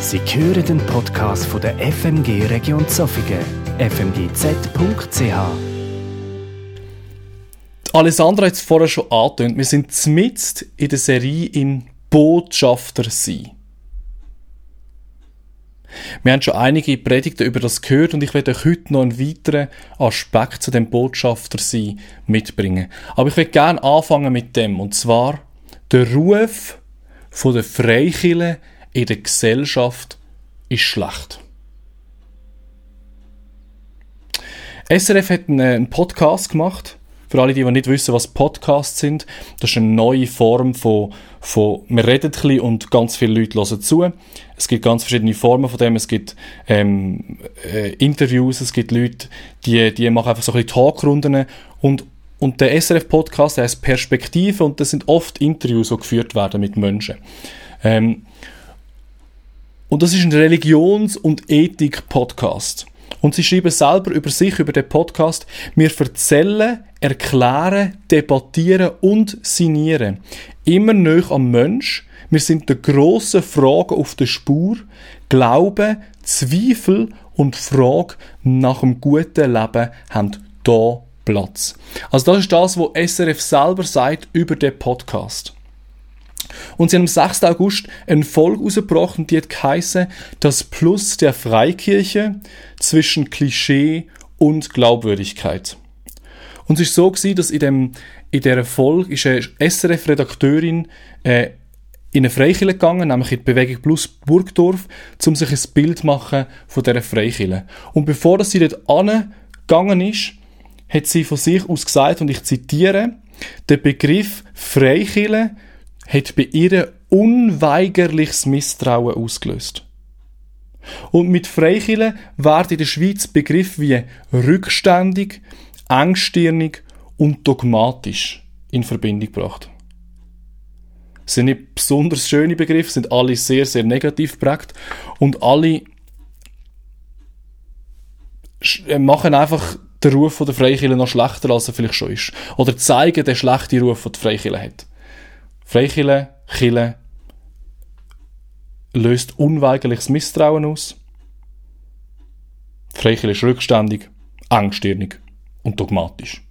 Sie hören den Podcast von der FMG Region Zofingen, fmgz.ch. Alessandra hat es vorher schon angetönt. Wir sind mitten in der Serie in Botschafter sein. Wir haben schon einige Predigten über das gehört und ich werde euch heute noch einen weiteren Aspekt zu dem Botschafter sein mitbringen. Aber ich werde gerne anfangen mit dem, und zwar der Ruf von der Freikirche in der Gesellschaft ist schlecht. SRF hat einen Podcast gemacht. Für alle, die nicht wissen, was Podcasts sind, das ist eine neue Form von, von wir reden ein bisschen und ganz viele Leute hören zu. Es gibt ganz verschiedene Formen von dem. Es gibt ähm, äh, Interviews, es gibt Leute, die, die machen einfach so ein bisschen Talkrunden und und der SRF-Podcast heißt Perspektive und das sind oft Interviews, die geführt werden mit Menschen. Ähm, und das ist ein Religions- und Ethik-Podcast. Und sie schreiben selber über sich, über den Podcast, wir erzählen, erklären, debattieren und signieren. Immer näher am Mensch. Wir sind der grossen Frage auf der Spur. Glaube, Zweifel und Frage nach dem guten Leben haben da Platz. Also das ist das, was SRF selber sagt über den Podcast. Und sie haben am 6. August eine Folge rausgebracht und die hat geheissen, das Plus der Freikirche zwischen Klischee und Glaubwürdigkeit. Und es ist so gewesen, dass in, dem, in dieser Folge ist eine SRF-Redakteurin äh, in eine Freikirche gegangen, nämlich in die Bewegung Plus Burgdorf, um sich ein Bild machen von dieser Freikirche. Und bevor sie dort angegangen ist, hat sie von sich aus gesagt, und ich zitiere, der Begriff Freikirche hat bei ihr unweigerliches Misstrauen ausgelöst. Und mit Freikirche werden in der Schweiz Begriffe wie rückständig, engstirnig und dogmatisch in Verbindung gebracht. Das sind nicht besonders schöne Begriffe, sind alle sehr, sehr negativ geprägt und alle äh, machen einfach den Ruf der Freikirche noch schlechter, als er vielleicht schon ist. Oder zeigen den schlechten Ruf, den die Freikirche hat. Freikirche, Kirche löst unweigerliches Misstrauen aus. Freikirche ist rückständig, engstirnig und dogmatisch.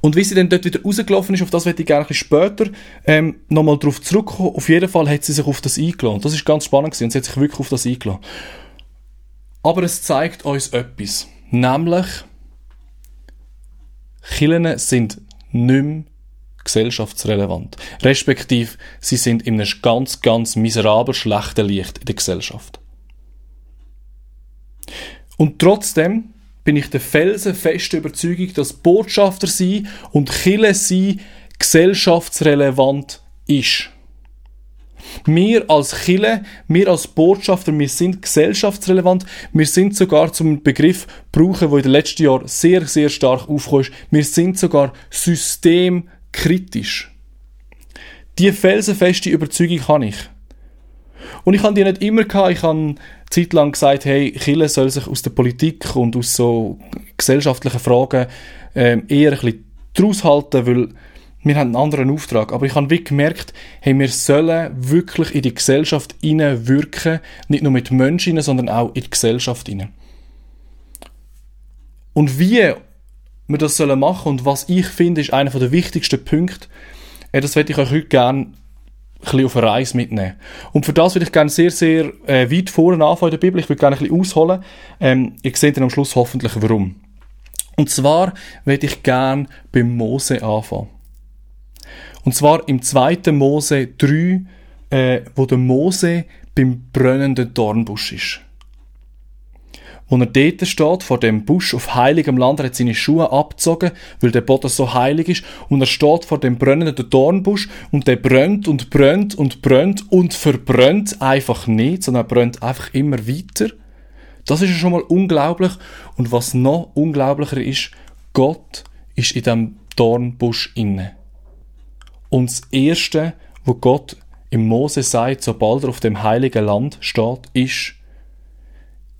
Und wie sie dann dort wieder rausgelaufen ist, auf das werde ich gerne später ähm, nochmal darauf zurückkommen. Auf jeden Fall hat sie sich auf das eingeladen. Das ist ganz spannend gewesen. und sie hat sich wirklich auf das eingeladen. Aber es zeigt uns etwas. Nämlich, Kirchen sind nicht mehr gesellschaftsrelevant. Respektive, sie sind in einem ganz, ganz miserabel schlechten Licht in der Gesellschaft. Und trotzdem bin ich der felsenfesten Überzeugung, dass Botschafter sein und Chile sein gesellschaftsrelevant ist. Wir als Chile, wir als Botschafter, wir sind gesellschaftsrelevant. Wir sind sogar zum Begriff brauchen, wo in den letzten Jahren sehr, sehr stark aufgekommen ist. Wir sind sogar System kritisch. Die felsenfeste Überzeugung habe ich. Und ich habe die nicht immer gehabt. Ich habe zeitlang gesagt, hey, Chile soll sich aus der Politik und aus so gesellschaftlichen Fragen ähm, eher ein bisschen draus halten, weil wir haben einen anderen Auftrag. Aber ich habe wirklich gemerkt, hey, wir sollen wirklich in die Gesellschaft wirken, nicht nur mit Menschen, sondern auch in die Gesellschaft hinein. Und wie wir das sollen machen und was ich finde, ist einer der wichtigsten Punkte. Das werde ich euch heute gerne ein bisschen auf eine Reise mitnehmen. Und für das würde ich gerne sehr, sehr äh, weit vorne anfangen in der Bibel. Ich würde gerne ein bisschen ausholen. Ähm, ihr seht dann am Schluss hoffentlich warum. Und zwar würde ich gerne beim Mose anfangen. Und zwar im 2. Mose 3, äh, wo der Mose beim brennenden Dornbusch ist. Wo er dort steht, vor dem Busch auf heiligem Land, er hat seine Schuhe abgezogen, weil der Boden so heilig ist, und er steht vor dem brennenden Dornbusch, und der brennt und brennt und brennt und verbrennt einfach nicht, sondern er brennt einfach immer weiter. Das ist schon mal unglaublich. Und was noch unglaublicher ist, Gott ist in dem Dornbusch inne. Und das Erste, wo Gott im Mose sagt, sobald er auf dem heiligen Land steht, ist,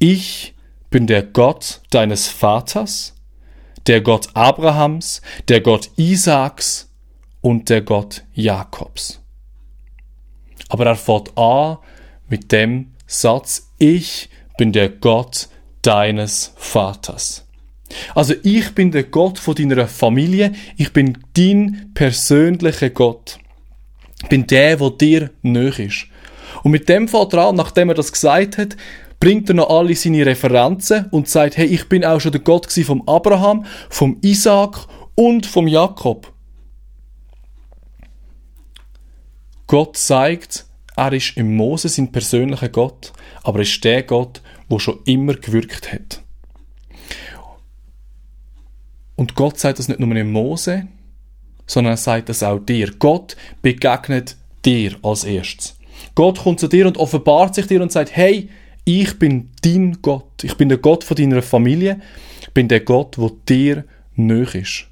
ich bin der Gott deines Vaters, der Gott Abrahams, der Gott Isaaks und der Gott Jakobs. Aber er fährt an mit dem Satz, ich bin der Gott deines Vaters. Also ich bin der Gott von deiner Familie, ich bin dein persönlicher Gott. Ich bin der, der dir nöch ist. Und mit dem er an, nachdem er das gesagt hat, bringt er noch alle seine Referenzen und sagt, hey, ich bin auch schon der Gott vom Abraham, vom Isaac und vom Jakob. Gott sagt, er ist im Mose sein persönlicher Gott, aber er ist der Gott, wo schon immer gewirkt hat. Und Gott sagt das nicht nur im Mose, sondern er sagt das auch dir. Gott begegnet dir als erstes. Gott kommt zu dir und offenbart sich dir und sagt, hey, ich bin dein Gott. Ich bin der Gott von deiner Familie. Ich bin der Gott, wo dir nöch ist.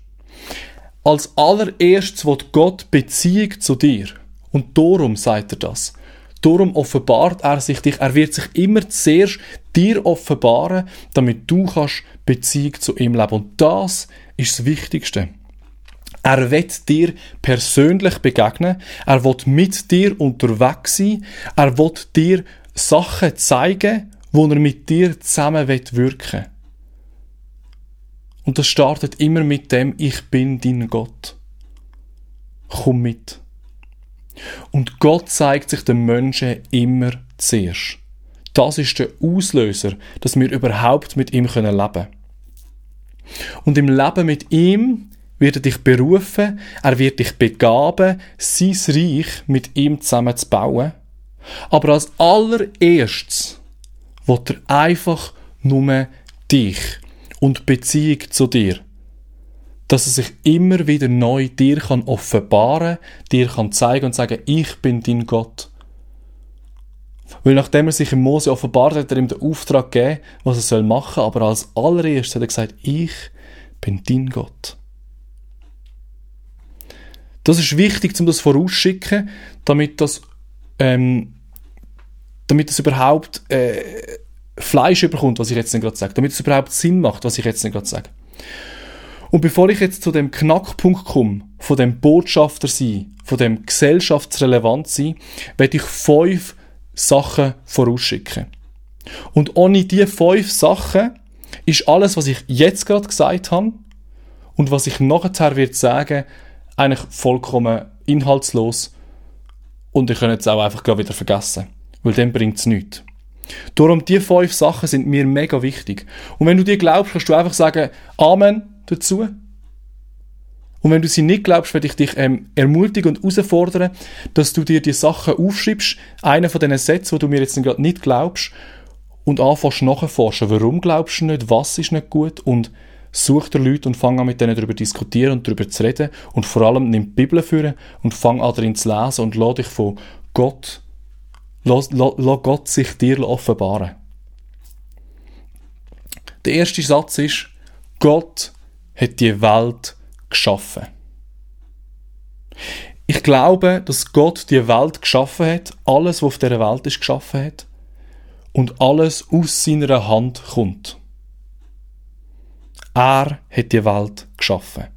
Als allererstes wird Gott Beziehung zu dir. Und darum sagt er das. Darum offenbart er sich dich. Er wird sich immer zuerst dir offenbaren, damit du kannst Beziehung zu ihm leben. Und das ist das Wichtigste. Er wird dir persönlich begegnen. Er wird mit dir unterwegs sein. Er wird dir Sachen zeigen, wo er mit dir zusammen wirken will. Und das startet immer mit dem, ich bin dein Gott. Komm mit. Und Gott zeigt sich den Menschen immer zuerst. Das ist der Auslöser, dass wir überhaupt mit ihm leben können. Und im Leben mit ihm wird er dich berufen, er wird dich begaben, sein Reich mit ihm zusammen zu bauen. Aber als allererstes wird er einfach nur dich und Beziehung zu dir dass er sich immer wieder neu dir kann offenbaren, dir kann zeigen und sagen, ich bin dein Gott. Weil nachdem er sich im Mose offenbart hat, hat er ihm den Auftrag gegeben, was er soll machen, aber als allererstes hat er gesagt, ich bin dein Gott. Das ist wichtig, um das vorausschicken, damit das, ähm, damit das überhaupt äh, Fleisch überkommt, was ich jetzt gerade sage, damit es überhaupt Sinn macht, was ich jetzt gerade sage. Und bevor ich jetzt zu dem Knackpunkt komme, von dem Botschafter sein, von dem gesellschaftsrelevant sein, werde ich fünf Sachen vorausschicken. Und ohne diese fünf Sachen ist alles, was ich jetzt gerade gesagt habe und was ich nachher wird sagen, eigentlich vollkommen inhaltslos und ich kann es auch einfach wieder vergessen, weil dann bringt es nichts. Darum, diese fünf Sachen sind mir mega wichtig. Und wenn du dir glaubst, kannst du einfach sagen, Amen, dazu. Und wenn du sie nicht glaubst, werde ich dich ähm, ermutigen und herausfordern, dass du dir die Sachen aufschreibst, einen von diesen Sätzen, wo du mir jetzt gerade nicht glaubst, und anfängst nachzuforschen. Warum glaubst du nicht? Was ist nicht gut? Und such dir Leute und fang an mit denen darüber zu diskutieren und darüber zu reden. Und vor allem nimm die Bibel führen und fang an darin zu lesen und lass dich von Gott, lass, Gott sich dir offenbaren. Der erste Satz ist, Gott hat die Welt geschaffen. Ich glaube, dass Gott die Welt geschaffen hat, alles, was auf der Welt ist, geschaffen hat und alles aus seiner Hand kommt. Er hat die Welt geschaffen.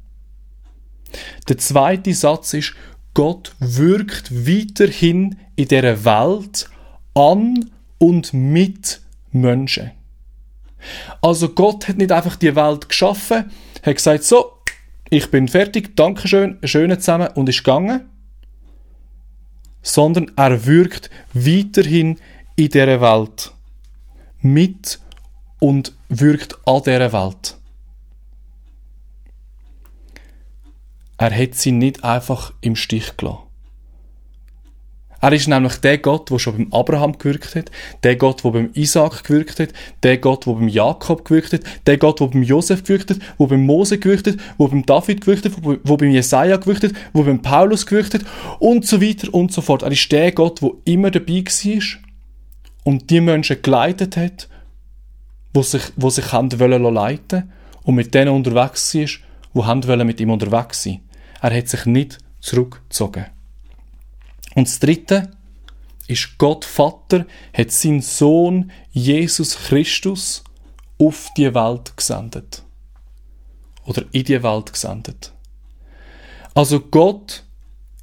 Der zweite Satz ist, Gott wirkt weiterhin in der Welt an und mit Menschen. Also Gott hat nicht einfach die Welt geschaffen, hat gesagt, so, ich bin fertig, Dankeschön, schöne zusammen und ist gegangen. Sondern er wirkt weiterhin in dieser Welt. Mit und wirkt an dieser Welt. Er hat sie nicht einfach im Stich gelassen. Er ist nämlich der Gott, der schon beim Abraham gewirkt hat, der Gott, der beim Isaac gewirkt hat, der Gott, der beim Jakob gewirkt hat, der Gott, der beim Josef gewirkt hat, der beim Mose gewirkt hat, der beim David gewirkt hat, der beim Jesaja gewirkt hat, der beim Paulus gewirkt hat und so weiter und so fort. Er ist der Gott, der immer dabei war und die Menschen geleitet hat, die sich, die sich haben wollen leiten und mit denen unterwegs war, die haben wollen mit ihm unterwegs sein. Er hat sich nicht zurückgezogen. Und das dritte ist Gott Vater hat seinen Sohn Jesus Christus auf die Welt gesendet. Oder in die Welt gesendet. Also Gott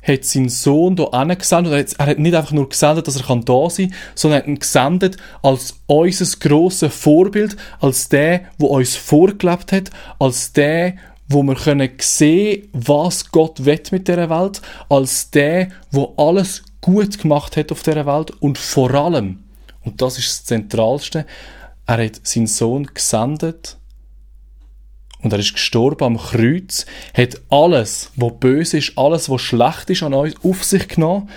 hat seinen Sohn hier hingesendet. Er hat nicht einfach nur gesendet, dass er da sein kann, sondern er hat ihn gesendet als unser grosses Vorbild, als der, der uns vorgelebt hat, als der, wo wir können sehen, was Gott will mit der Welt, als der, wo alles gut gemacht hat auf der Welt und vor allem, und das ist das Zentralste, er hat seinen Sohn gesendet und er ist gestorben am Kreuz, hat alles, was böse ist, alles, was schlecht ist an uns, auf sich genommen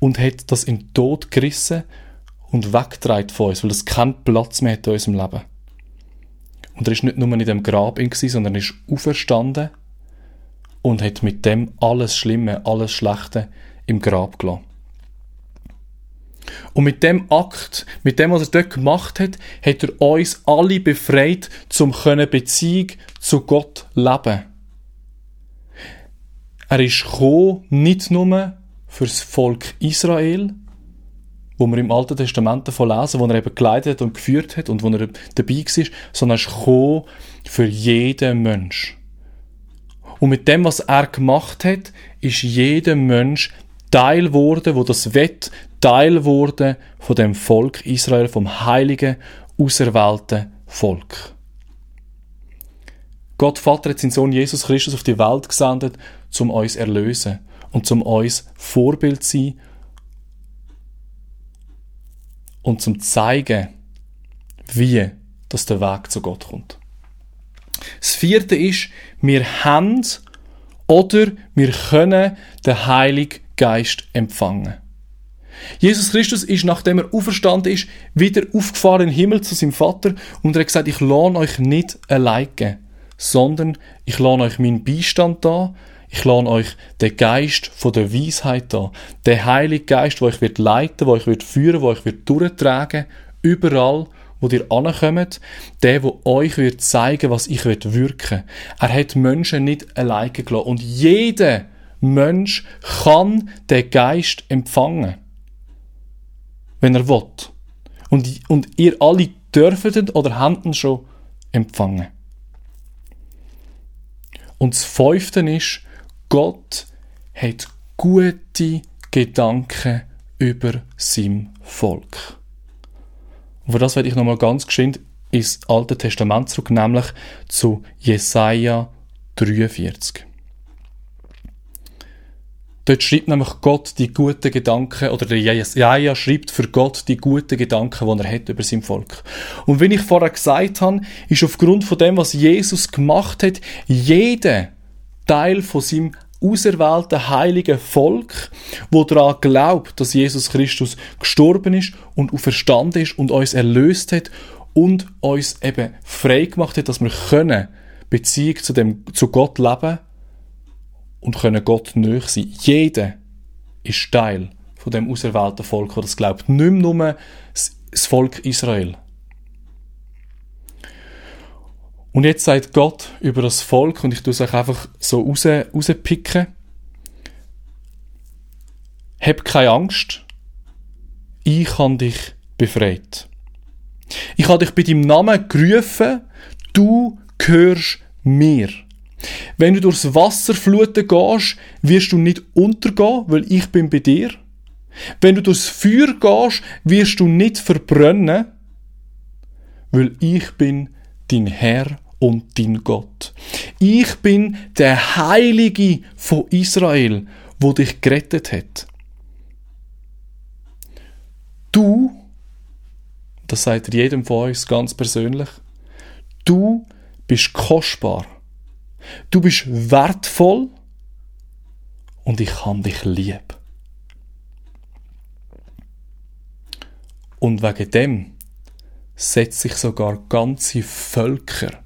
und hat das in den Tod gerissen und weggetragen von uns, weil es keinen Platz mehr hat in unserem Leben. Und er ist nicht nur in dem Grab in, sondern er ist auferstanden und hat mit dem alles Schlimme, alles Schlechte im Grab gelassen. Und mit dem Akt, mit dem, was er dort gemacht hat, hat er uns alle befreit, zum können Beziehung zu Gott leben. Er ist gekommen, nicht nur fürs Volk Israel, wo wir im Alten Testament davon lesen, wo er eben geleitet und geführt hat und wo er dabei war, sondern er ist gekommen für jeden Mensch. Und mit dem, was er gemacht hat, ist jeder Mensch Teil wurde, wo das Wett Teil wurde von dem Volk Israel, vom heiligen, auserwählten Volk. Gott Vater hat seinen Sohn Jesus Christus auf die Welt gesendet, um uns erlösen und zum uns Vorbild zu sein und zum zeigen, wie das der Weg zu Gott kommt. Das vierte ist, wir haben oder wir können den Heiligen Geist empfangen. Jesus Christus ist, nachdem er auferstanden ist, wieder aufgefahren in den Himmel zu seinem Vater und er hat gesagt, ich lohne euch nicht alleine, sondern ich lohne euch meinen Beistand da, ich lohne euch den Geist von der Weisheit da, den Heiligen Geist, der euch wird leiten, der euch wird führen, der euch wird durchtragen, überall, wo ihr ankommt, der, wo euch wird zeigen, was ich wird wirken. Er hat Menschen nicht alleine gelassen und jeder Mensch kann den Geist empfangen wenn er will. Und, und ihr alle dürft oder habt ihn schon empfangen. Und das Fünfte ist, Gott hat gute Gedanken über sein Volk. Und für das werde ich nochmal ganz geschwind ins Alte Testament zurück, nämlich zu Jesaja 43. Dort schreibt nämlich Gott die guten Gedanken, oder der Jesaja schreibt für Gott die guten Gedanken, die er hat über sein Volk. Und wie ich vorher gesagt habe, ist aufgrund von dem, was Jesus gemacht hat, jeder Teil von seinem auserwählten heiligen Volk, wo daran glaubt, dass Jesus Christus gestorben ist und auferstanden ist und uns erlöst hat und uns eben frei gemacht hat, dass wir können Beziehung zu dem, zu Gott leben und können Gott näher sein. Jeder ist Teil von dem auserwählten Volk, das das glaubt. Nicht nur das Volk Israel. Und jetzt sagt Gott über das Volk, und ich tue es euch einfach so raus, rauspicken, Hab keine Angst, ich habe dich befreit. Ich habe dich bei deinem Namen gerufen, du gehörst mir. Wenn du durchs Wasser fluten gehst, wirst du nicht untergehen, weil ich bin bei dir. Wenn du durchs Feuer gehst, wirst du nicht verbrennen, weil ich bin dein Herr und dein Gott. Ich bin der Heilige von Israel, wo dich gerettet hat. Du, das sagt jedem von uns ganz persönlich, du bist kostbar Du bist wertvoll und ich kann dich lieb. Und wegen dem setzt sich sogar ganze Völker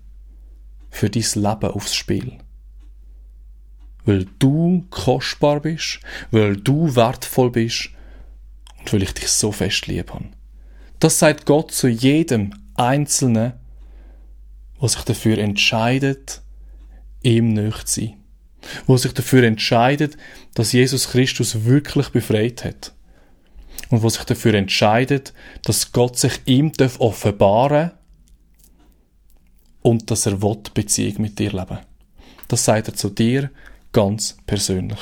für dein Leben aufs Spiel. Weil du kostbar bist, weil du wertvoll bist und weil ich dich so fest lieb habe. Das sagt Gott zu jedem Einzelnen, der sich dafür entscheidet, ihm nicht zu sein. Wo sich dafür entscheidet, dass Jesus Christus wirklich befreit hat. Und wo sich dafür entscheidet, dass Gott sich ihm offenbaren darf und dass er will Beziehung mit dir leben. Das sagt er zu dir ganz persönlich.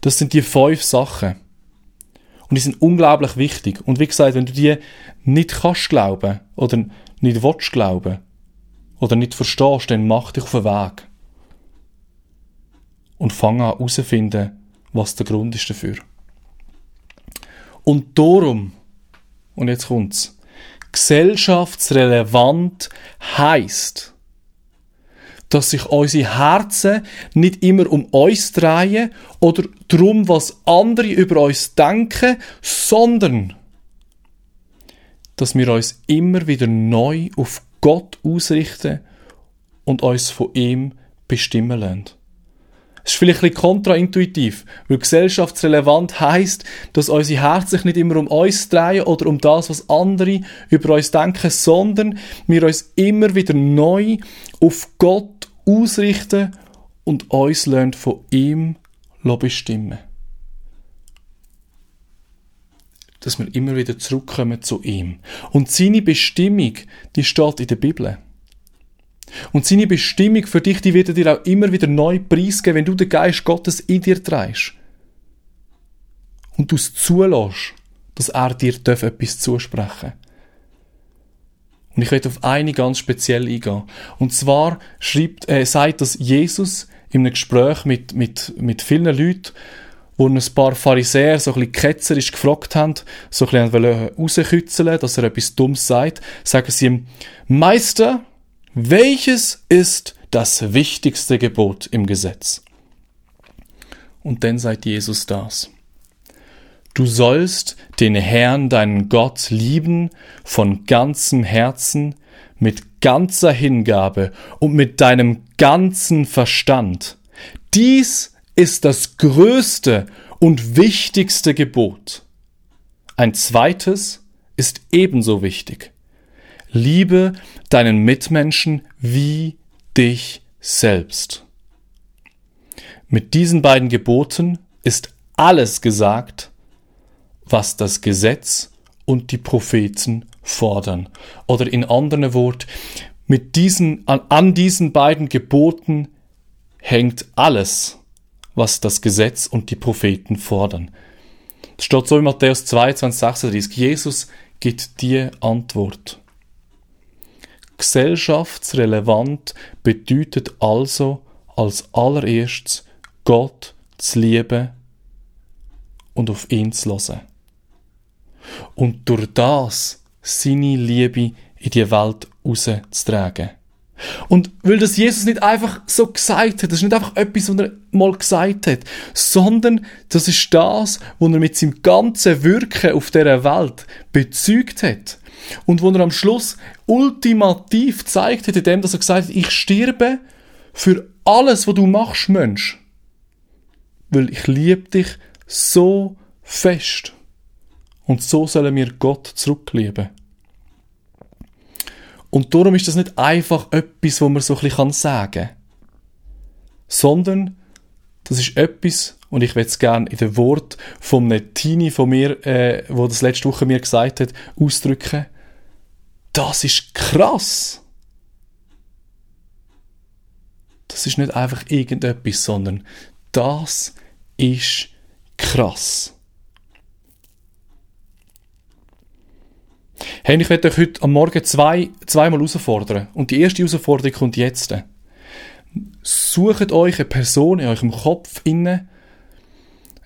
Das sind die fünf Sachen. Und die sind unglaublich wichtig. Und wie gesagt, wenn du die nicht kannst glauben oder nicht willst glauben oder nicht verstehst, dann mach dich auf den Weg. Und fang an herauszufinden, was der Grund ist dafür. Und darum, und jetzt kommt's, gesellschaftsrelevant heißt, dass sich unsere Herzen nicht immer um uns drehen oder darum, was andere über uns denken, sondern dass wir uns immer wieder neu auf Gott ausrichten und uns von ihm bestimmen lassen. Es ist vielleicht ein bisschen kontraintuitiv, weil gesellschaftsrelevant heißt, dass unsere Herzen sich nicht immer um uns drehen oder um das, was andere über uns denken, sondern wir uns immer wieder neu auf Gott ausrichten und uns lernen von ihm bestimmen. Dass wir immer wieder zurückkommen zu ihm. Und seine Bestimmung, die steht in der Bibel. Und seine Bestimmung für dich, die wird er dir auch immer wieder neu preisgeben, wenn du den Geist Gottes in dir trägst. Und du es zulässt, dass er dir etwas zusprechen Und ich werde auf eine ganz speziell eingehen. Und zwar schreibt, äh, sagt das Jesus in einem Gespräch mit, mit, mit vielen Leuten, wo ein paar Pharisäer so ein bisschen ketzerisch gefragt haben, so ein bisschen rauskützeln, dass er etwas Dummes sagt, sagen sie ihm, Meister, welches ist das wichtigste Gebot im Gesetz? Und dann sagt Jesus das. Du sollst den Herrn, deinen Gott, lieben von ganzem Herzen, mit ganzer Hingabe und mit deinem ganzen Verstand. Dies ist das größte und wichtigste Gebot. Ein zweites ist ebenso wichtig. Liebe deinen Mitmenschen wie dich selbst. Mit diesen beiden Geboten ist alles gesagt, was das Gesetz und die Propheten fordern. Oder in anderen Worten, mit diesen, an, an diesen beiden Geboten hängt alles, was das Gesetz und die Propheten fordern. Das steht so in Matthäus 22, 36. Jesus gibt die Antwort. Gesellschaftsrelevant bedeutet also als allererstes Gott zu lieben und auf ihn zu hören. Und durch das seine Liebe in die Welt rauszutragen. Und weil das Jesus nicht einfach so gesagt hat, das ist nicht einfach etwas, was er mal gesagt hat, sondern das ist das, was er mit seinem ganzen Wirken auf dieser Welt bezeugt hat. Und wo er am Schluss ultimativ zeigt hat, indem dass er gesagt hat, ich sterbe für alles, was du machst, Mensch. Weil ich liebe dich so fest. Und so sollen wir Gott zurücklieben. Und darum ist das nicht einfach etwas, wo man so ein bisschen sagen kann. Sondern, das ist etwas, und ich will es gerne in dem Wort von einem Teenie von mir, äh, wo das letzte Woche mir gesagt hat, ausdrücken das ist krass. Das ist nicht einfach irgendetwas, sondern das ist krass. Hey, ich werde euch heute am Morgen zwei, zweimal herausfordern. Und die erste Herausforderung kommt jetzt. Sucht euch eine Person in eurem Kopf inne,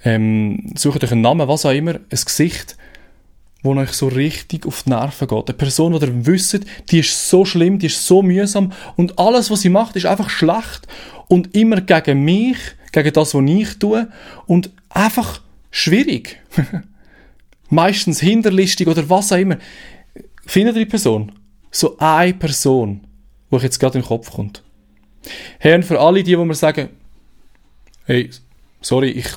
ähm, sucht euch einen Namen, was auch immer, ein Gesicht, wo euch so richtig auf die Nerven geht. Eine Person, die ihr wisst, die ist so schlimm, die ist so mühsam und alles, was sie macht, ist einfach schlecht und immer gegen mich, gegen das, was ich tue und einfach schwierig. Meistens hinterlistig oder was auch immer. Findet ihr die Person? So eine Person, wo euch jetzt gerade in den Kopf kommt. Und für alle die, wo mir sagen, hey, sorry, ich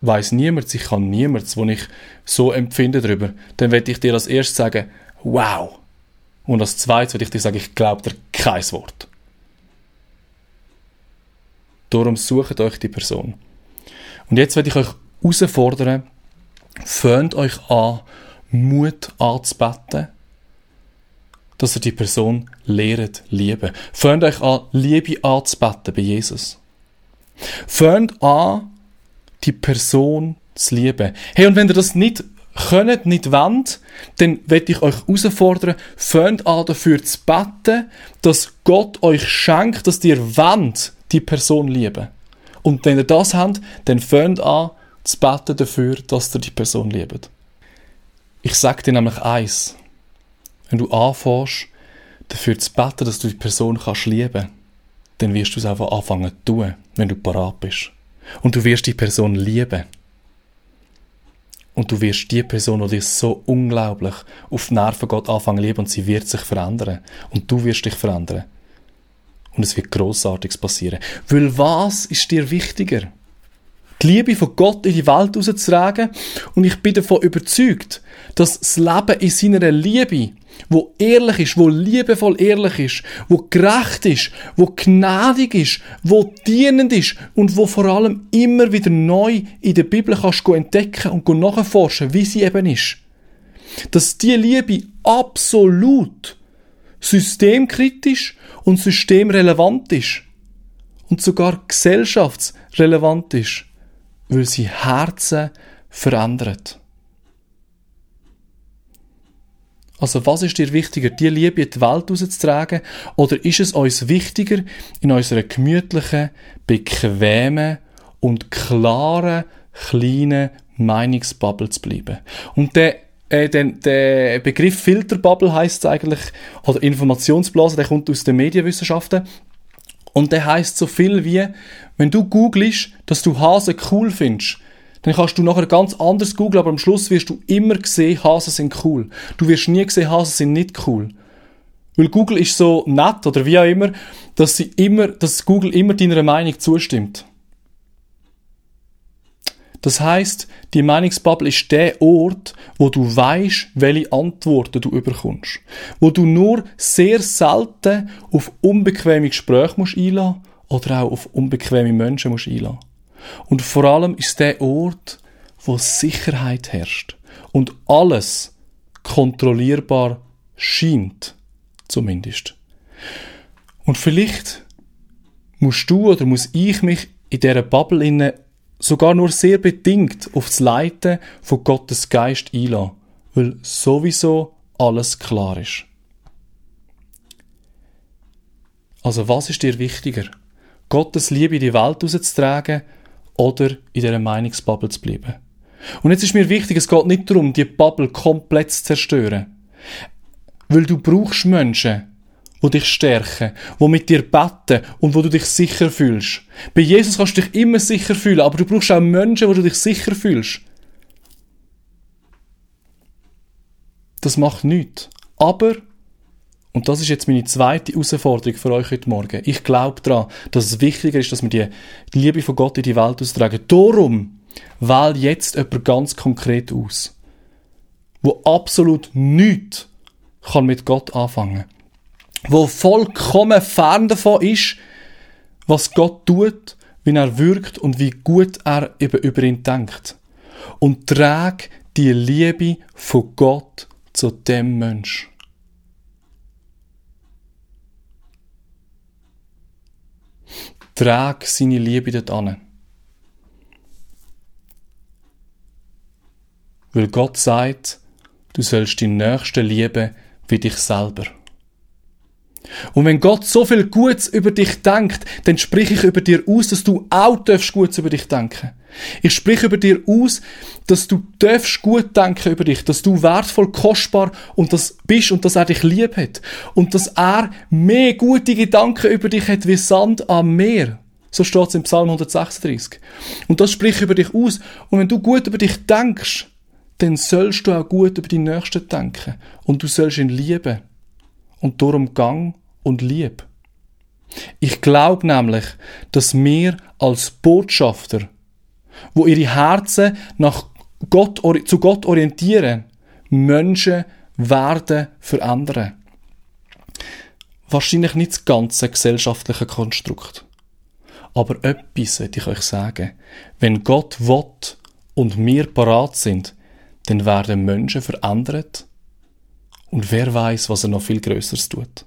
weiß niemand, ich kann niemanden, wo ich so empfinde darüber, dann werde ich dir als erstes sagen, wow. Und als zweites werde ich dir sagen, ich glaube dir kein Wort. Darum sucht euch die Person. Und jetzt werde ich euch herausfordern, fängt euch an, Mut anzubeten, dass ihr die Person lehret lieben. Fängt euch an, Liebe anzubeten bei Jesus. Fängt an, die Person zu lieben. Hey, und wenn ihr das nicht könnt, nicht wollt, dann werde ich euch herausfordern, fängt an dafür zu beten, dass Gott euch schenkt, dass ihr wollt, die Person lieben. Und wenn ihr das habt, dann fängt an zu beten dafür, dass ihr die Person liebt. Ich sage dir nämlich eins. Wenn du anfängst, dafür zu beten, dass du die Person kannst lieben, dann wirst du es einfach anfangen zu tun, wenn du parat bist. Und du wirst die Person lieben. Und du wirst die Person, die dich so unglaublich auf die Nerven geht, anfangen lieben und sie wird sich verändern. Und du wirst dich verändern. Und es wird Grossartiges passieren. Weil was ist dir wichtiger? Die Liebe von Gott in die Welt rauszutragen. Und ich bin davon überzeugt, dass das Leben in seiner Liebe wo ehrlich ist, wo liebevoll ehrlich ist, wo gerecht ist, wo gnädig ist, wo dienend ist und wo vor allem immer wieder neu in der Bibel kannst entdecken und nachforschen, wie sie eben ist. Dass die Liebe absolut systemkritisch und systemrelevant ist und sogar gesellschaftsrelevant ist, weil sie Herzen verändert. Also was ist dir wichtiger, die Liebe in die Welt rauszutragen oder ist es uns wichtiger, in unserer gemütlichen, bequemen und klaren, kleinen Meinungsbubble zu bleiben? Und der äh, der, der Begriff Filterbubble heißt eigentlich, oder Informationsblase, der kommt aus den Medienwissenschaften. Und der heißt so viel wie, wenn du googelst, dass du Hasen cool findest, dann kannst du nachher ganz anders googeln, aber am Schluss wirst du immer sehen, Hasen sind cool. Du wirst nie sehen, Hasen sind nicht cool. Weil Google ist so nett oder wie auch immer, dass sie immer, dass Google immer deiner Meinung zustimmt. Das heißt, die Meinungsbubble ist der Ort, wo du weißt, welche Antworten du überkommst. Wo du nur sehr selten auf unbequeme Gespräche musst einlassen oder auch auf unbequeme Menschen musst einlassen. Und vor allem ist der Ort, wo Sicherheit herrscht und alles kontrollierbar scheint, zumindest. Und vielleicht musst du oder muss ich mich in dieser Bubble inne sogar nur sehr bedingt auf das Leiten von Gottes Geist einlassen, weil sowieso alles klar ist. Also was ist dir wichtiger? Gottes Liebe in die Welt rauszutragen oder in dieser Meinungsbubble zu bleiben. Und jetzt ist mir wichtig, es geht nicht darum, die Bubble komplett zu zerstören. Weil du brauchst Menschen, die dich stärken, die mit dir beten und wo du dich sicher fühlst. Bei Jesus kannst du dich immer sicher fühlen, aber du brauchst auch Menschen, wo du dich sicher fühlst. Das macht nichts. Aber und das ist jetzt meine zweite Herausforderung für euch heute Morgen. Ich glaube daran, dass es wichtiger ist, dass wir die Liebe von Gott in die Welt austragen. Darum wähl jetzt jemand ganz konkret aus, wo absolut nichts kann mit Gott anfangen wo vollkommen fern davon ist, was Gott tut, wie er wirkt und wie gut er eben über ihn denkt. Und trag die Liebe von Gott zu dem Menschen. Trag seine Liebe dort an. Weil Gott sagt, du sollst die Nächste lieben wie dich selber. Und wenn Gott so viel Gutes über dich denkt, dann sprich ich über dir aus, dass du auch darfst Gutes über dich denken. Ich spreche über dir aus, dass du darfst gut denken über dich, dass du wertvoll, kostbar und das bist und dass er dich lieb hat. Und dass er mehr gute Gedanken über dich hat wie Sand am Meer. So steht es im Psalm 136. Und das spricht über dich aus. Und wenn du gut über dich denkst, dann sollst du auch gut über die Nächsten denken. Und du sollst ihn lieben. Und darum gang und lieb. Ich glaube nämlich, dass wir als Botschafter wo ihre Herzen nach Gott, zu Gott orientieren, Menschen werden verändern. Wahrscheinlich nicht das ganze gesellschaftliche Konstrukt. Aber etwas sollte ich euch sagen. Wenn Gott will und wir parat sind, dann werden Menschen verändert und wer weiß, was er noch viel Größeres tut.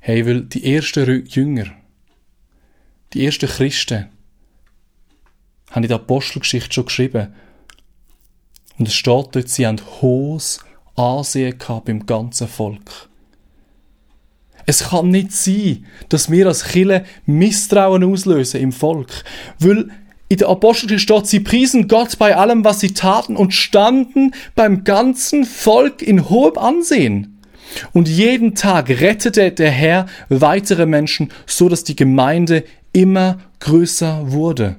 Hey, weil die ersten Jünger, die ersten Christen, haben in der Apostelgeschichte schon geschrieben. Und es steht dort, sie haben hohes Ansehen gehabt beim ganzen Volk. Es kann nicht sein, dass wir als Chile Misstrauen auslösen im Volk, weil in der Apostelgeschichte steht, sie priesen Gott bei allem, was sie taten und standen beim ganzen Volk in hohem Ansehen. Und jeden Tag rettete der Herr weitere Menschen, so dass die Gemeinde immer größer wurde.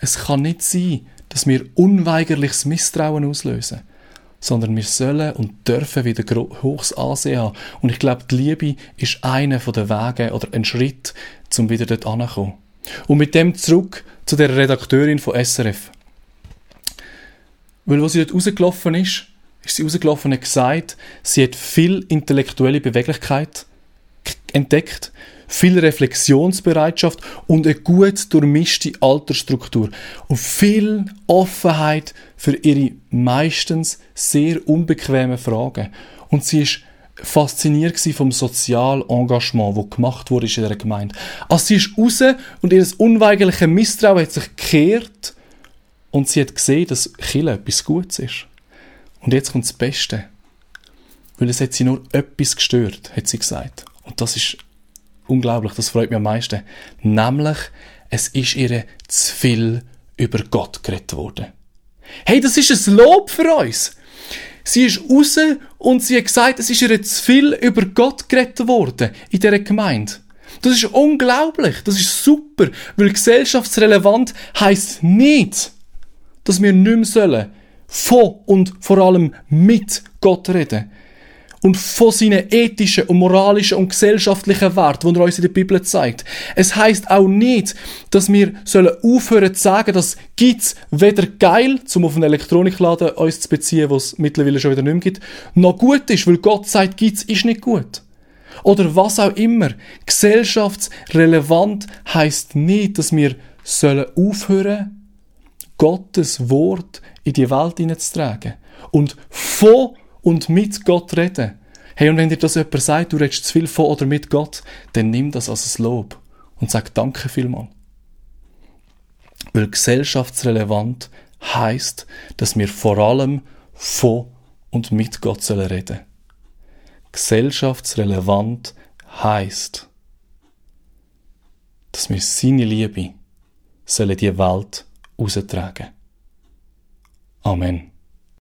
Es kann nicht sein, dass wir unweigerliches Misstrauen auslösen, sondern wir sollen und dürfen wieder hohes Ansehen haben. Und ich glaube, die Liebe ist einer der Wege oder ein Schritt, um wieder dort anzukommen. Und mit dem zurück zu der Redakteurin von SRF. Weil, wo sie dort rausgelaufen ist, ist sie rausgelaufen und hat gesagt, sie hat viel intellektuelle Beweglichkeit entdeckt, viel Reflexionsbereitschaft und eine gut durchmischte Altersstruktur und viel Offenheit für ihre meistens sehr unbequemen Fragen. Und sie ist fasziniert vom Sozialengagement, das gemacht wurde in der Gemeinde. Also sie ist raus und ihr unweigerliches Misstrauen hat sich gekehrt und sie hat gesehen, dass Chile etwas Gutes ist. Und jetzt kommt das Beste. Weil es hat sie nur etwas gestört, hat sie gesagt. Und das ist unglaublich, das freut mich am meisten. Nämlich, es ist ihr zu viel über Gott geredet worden. Hey, das ist ein Lob für uns. Sie ist raus und sie hat gesagt, es ist ihr zu viel über Gott geredet worden in dieser Gemeinde. Das ist unglaublich, das ist super, weil gesellschaftsrelevant heißt nicht, dass wir nicht mehr sollen von und vor allem mit Gott reden und von seinen ethischen und moralischen und gesellschaftlichen Werten, die er uns in der Bibel zeigt. Es heißt auch nicht, dass wir sollen aufhören zu sagen, dass gibt's weder geil, zum auf einen Elektronikladen uns zu beziehen, was es mittlerweile schon wieder nicht mehr gibt, noch gut ist, weil Gott sagt, gibt's ist nicht gut. Oder was auch immer. Gesellschaftsrelevant heißt nicht, dass wir sollen aufhören, Gottes Wort in die Welt hineinzutragen. Und von und mit Gott reden. Hey, und wenn dir das jemand sagt, du redest zu viel von oder mit Gott, dann nimm das als ein Lob und sag Danke vielmal. Weil gesellschaftsrelevant heißt, dass wir vor allem von und mit Gott sollen reden. Gesellschaftsrelevant heißt, dass wir seine Liebe sollen die Welt austragen. Amen.